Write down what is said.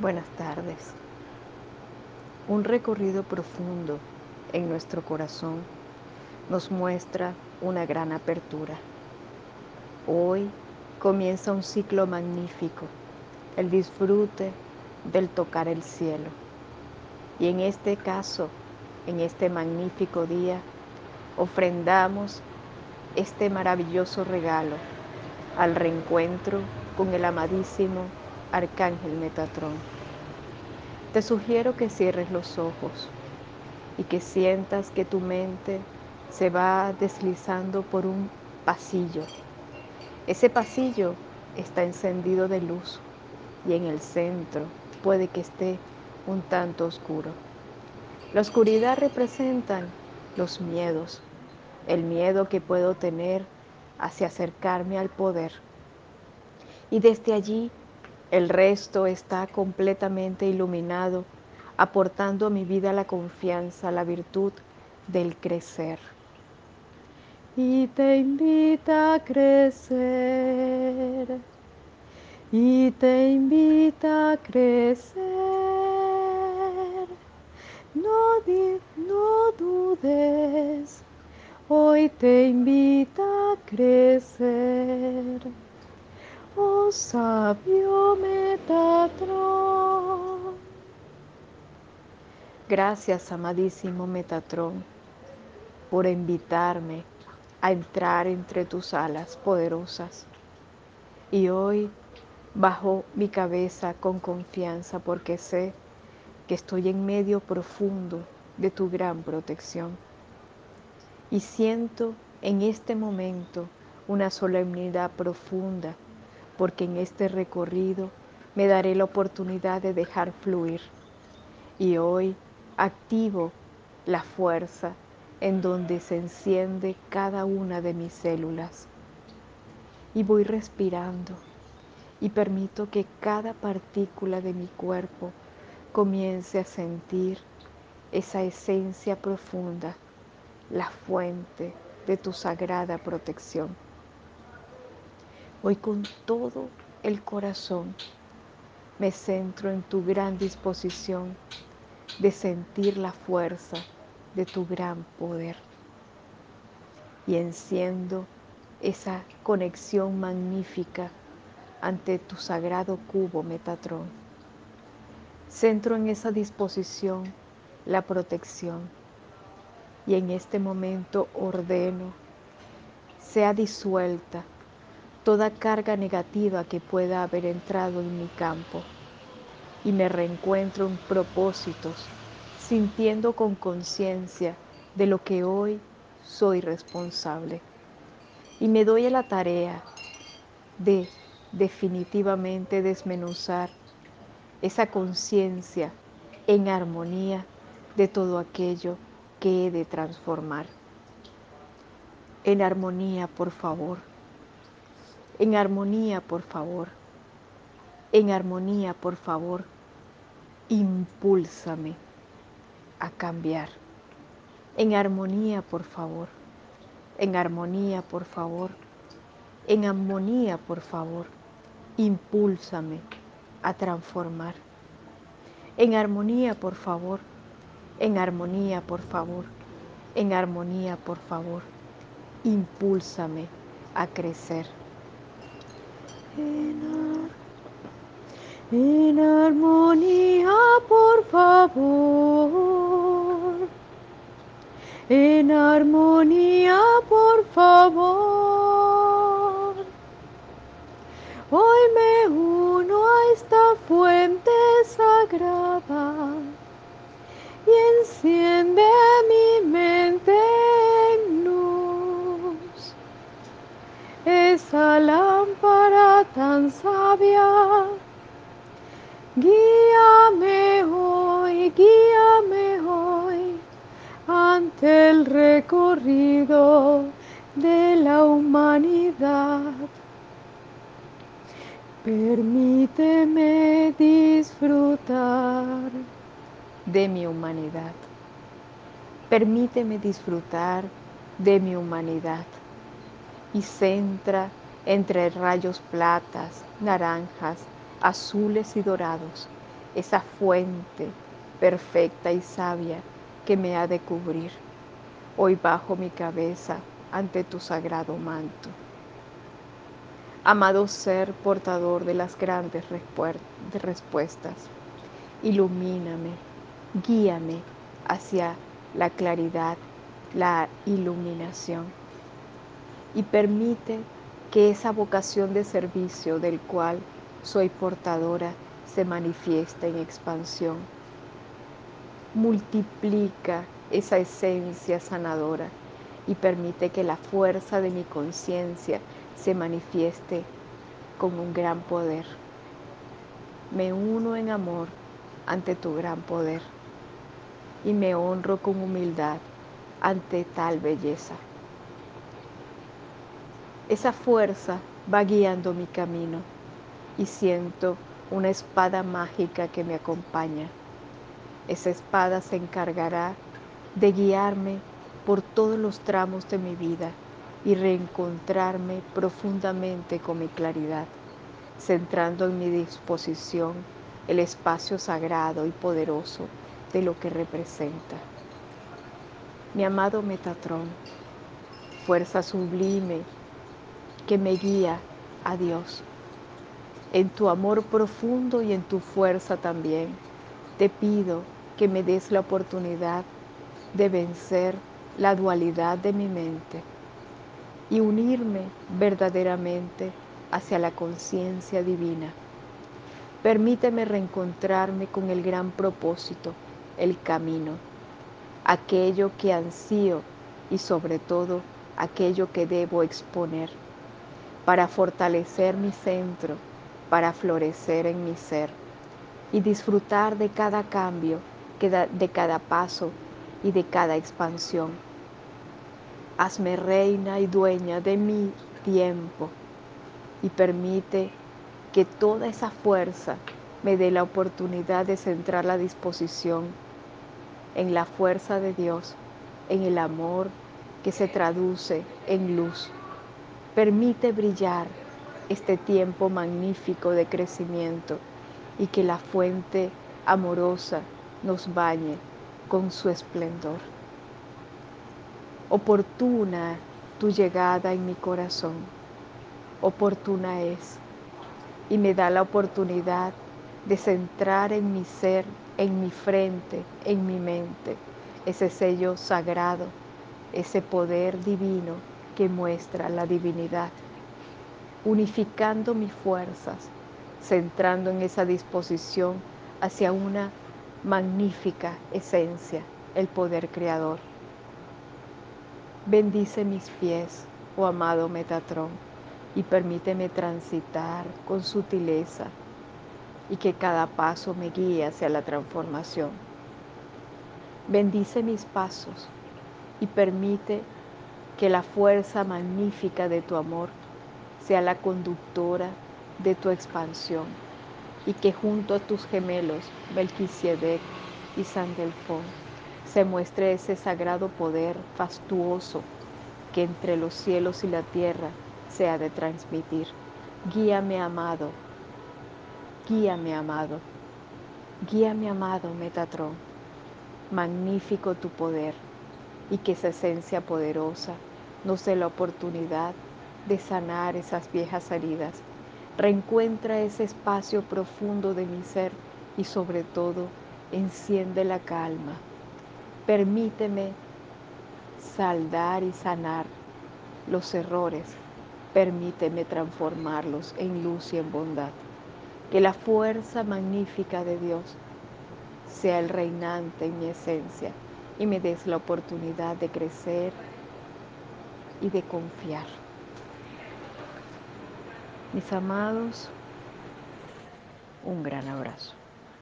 Buenas tardes. Un recorrido profundo en nuestro corazón nos muestra una gran apertura. Hoy comienza un ciclo magnífico, el disfrute del tocar el cielo. Y en este caso, en este magnífico día, ofrendamos este maravilloso regalo al reencuentro con el amadísimo Arcángel Metatrón. Te sugiero que cierres los ojos y que sientas que tu mente se va deslizando por un pasillo. Ese pasillo está encendido de luz y en el centro puede que esté un tanto oscuro. La oscuridad representa los miedos, el miedo que puedo tener hacia acercarme al poder. Y desde allí el resto está completamente iluminado, aportando a mi vida la confianza, la virtud del crecer. Y te invita a crecer. Y te invita a crecer. No, no dudes. Hoy te invita a crecer oh sabio Metatrón. Gracias, amadísimo Metatrón, por invitarme a entrar entre tus alas poderosas. Y hoy bajo mi cabeza con confianza porque sé que estoy en medio profundo de tu gran protección. Y siento en este momento una solemnidad profunda porque en este recorrido me daré la oportunidad de dejar fluir. Y hoy activo la fuerza en donde se enciende cada una de mis células. Y voy respirando y permito que cada partícula de mi cuerpo comience a sentir esa esencia profunda, la fuente de tu sagrada protección. Hoy con todo el corazón me centro en tu gran disposición de sentir la fuerza de tu gran poder y enciendo esa conexión magnífica ante tu sagrado cubo Metatrón. Centro en esa disposición la protección y en este momento ordeno sea disuelta toda carga negativa que pueda haber entrado en mi campo y me reencuentro en propósitos, sintiendo con conciencia de lo que hoy soy responsable. Y me doy a la tarea de definitivamente desmenuzar esa conciencia en armonía de todo aquello que he de transformar. En armonía, por favor en armonía, por favor. En armonía, por favor. Impúlsame a cambiar. En armonía, por favor. En armonía, por favor. En armonía, por favor. Impúlsame a transformar. En armonía, por favor. En armonía, por favor. En armonía, por favor. Impúlsame a crecer en, armonía, por favor. En armonía, por favor. Hoy me uno a esta fuente sagrada y enciende tan sabia, guíame hoy, guíame hoy ante el recorrido de la humanidad. Permíteme disfrutar de mi humanidad. Permíteme disfrutar de mi humanidad y centra entre rayos platas, naranjas, azules y dorados esa fuente perfecta y sabia que me ha de cubrir. Hoy bajo mi cabeza ante tu sagrado manto. Amado ser portador de las grandes respuestas, ilumíname, guíame hacia la claridad, la iluminación y permite que esa vocación de servicio del cual soy portadora se manifieste en expansión. Multiplica esa esencia sanadora y permite que la fuerza de mi conciencia se manifieste con un gran poder. Me uno en amor ante tu gran poder y me honro con humildad ante tal belleza. Esa fuerza va guiando mi camino y siento una espada mágica que me acompaña. Esa espada se encargará de guiarme por todos los tramos de mi vida y reencontrarme profundamente con mi claridad, centrando en mi disposición el espacio sagrado y poderoso de lo que representa. Mi amado Metatrón, fuerza sublime que me guía a Dios. En tu amor profundo y en tu fuerza también, te pido que me des la oportunidad de vencer la dualidad de mi mente y unirme verdaderamente hacia la conciencia divina. Permíteme reencontrarme con el gran propósito, el camino, aquello que ansío y sobre todo aquello que debo exponer, para fortalecer mi centro, para florecer en mi ser y disfrutar de cada cambio, de cada paso y de cada expansión Hazme reina y dueña de mi tiempo y permite que toda esa fuerza me dé la oportunidad de centrar la disposición en la fuerza de Dios, en el amor que se traduce en luz. Permite brillar este tiempo magnífico de crecimiento y que la fuente amorosa nos bañe con su esplendor oportuna tu llegada en mi corazón. Oportuna es y me da la oportunidad de centrar en mi ser, en mi frente, en mi mente, ese sello sagrado, ese poder divino que muestra la divinidad, unificando mis fuerzas, centrando en esa disposición hacia una magnífica esencia, el poder creador. Bendice mis pies, oh amado Metatrón, y permíteme transitar con sutileza y que cada paso me guíe hacia la transformación. Bendice mis pasos y permite que la fuerza magnífica de tu amor sea la conductora de tu expansión y que junto a tus gemelos Melquisedec y Sandelfón se muestre ese sagrado poder fastuoso que entre los cielos y la tierra se ha de transmitir. Guíame, amado, guíame, amado, guíame, amado Metatrón. Magnífico tu poder y que esa esencia poderosa nos dé la oportunidad de sanar esas viejas heridas. Reencuentra ese espacio profundo de mi ser y sobre todo enciende la calma Permíteme saldar y sanar los errores. Permíteme transformarlos en luz y en bondad. Que la fuerza magnífica de Dios sea el reinante en mi esencia y me des la oportunidad de crecer y de confiar. Mis amados, un gran abrazo.